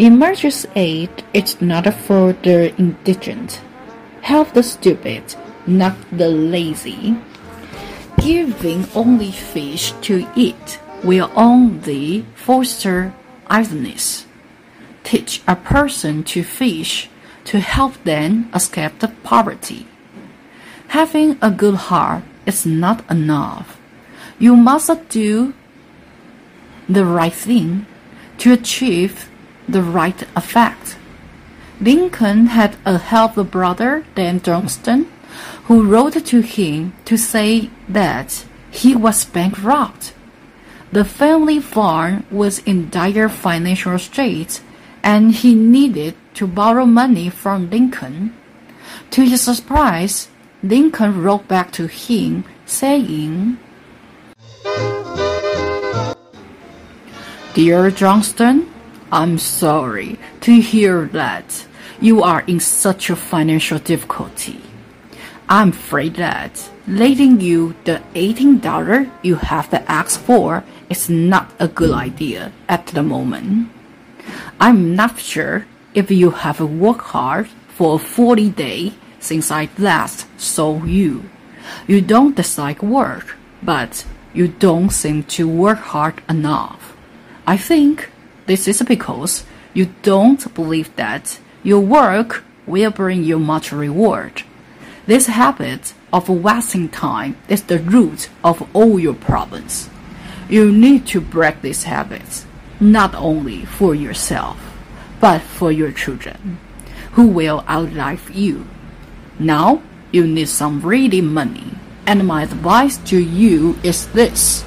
Emergency aid is not for the indigent. Help the stupid, not the lazy. Giving only fish to eat will only foster idleness. Teach a person to fish to help them escape the poverty. Having a good heart is not enough. You must do the right thing to achieve the right effect. Lincoln had a half brother named Johnston who wrote to him to say that he was bankrupt. The family farm was in dire financial straits and he needed to borrow money from Lincoln. To his surprise, Lincoln wrote back to him saying, Dear Johnston, I'm sorry to hear that you are in such a financial difficulty. I'm afraid that lending you the $18 you have to ask for is not a good idea at the moment. I'm not sure if you have worked hard for 40 days since I last saw you. You don't dislike work, but you don't seem to work hard enough. I think this is because you don't believe that your work will bring you much reward. This habit of wasting time is the root of all your problems. You need to break this habit, not only for yourself, but for your children, who will outlive you. Now, you need some ready money, and my advice to you is this.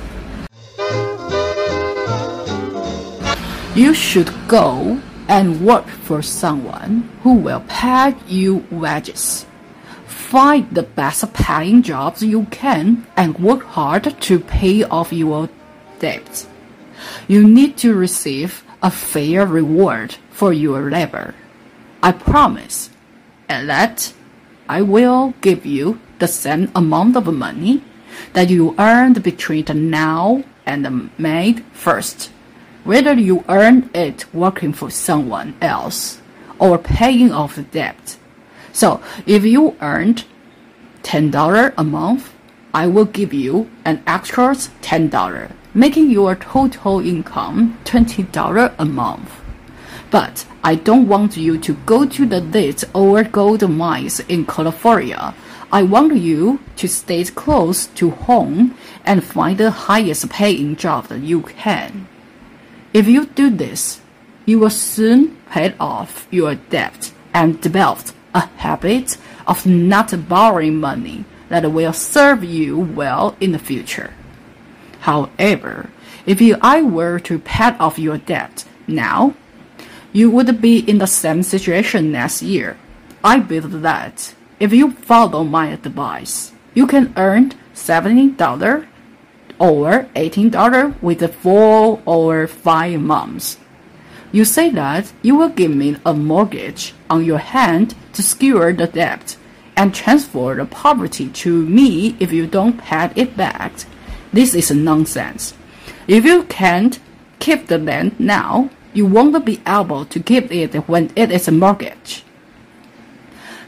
You should go and work for someone who will pay you wages. Find the best paying jobs you can and work hard to pay off your debts. You need to receive a fair reward for your labor. I promise, and that I will give you the same amount of money that you earned between now and May 1st whether you earn it working for someone else or paying off the debt. So if you earned $10 a month, I will give you an extra $10, making your total income $20 a month. But I don't want you to go to the lead or gold mines in California. I want you to stay close to home and find the highest paying job that you can. If you do this, you will soon pay off your debt and develop a habit of not borrowing money that will serve you well in the future. However, if you, I were to pay off your debt now, you would be in the same situation next year. I believe that if you follow my advice, you can earn $70 or $18 with four or five months. You say that you will give me a mortgage on your hand to secure the debt and transfer the property to me if you don't pay it back. This is nonsense. If you can't keep the land now, you won't be able to keep it when it is a mortgage.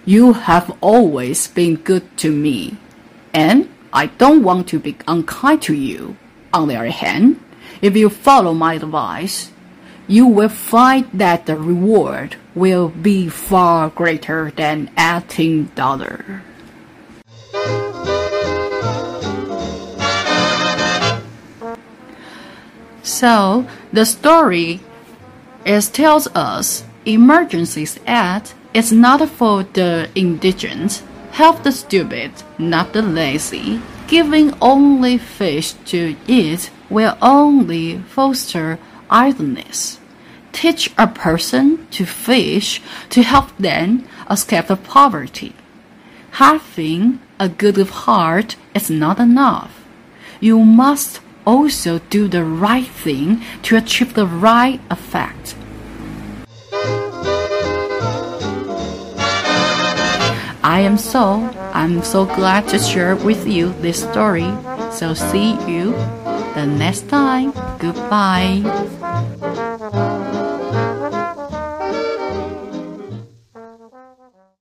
You have always been good to me, and I don't want to be unkind to you. On the other hand, if you follow my advice, you will find that the reward will be far greater than $18. So the story is tells us emergencies aid is not for the indigent Help the stupid, not the lazy. Giving only fish to eat will only foster idleness. Teach a person to fish to help them escape poverty. Having a good heart is not enough. You must also do the right thing to achieve the right effect. I am so, I'm so glad to share with you this story. So see you the next time. Goodbye.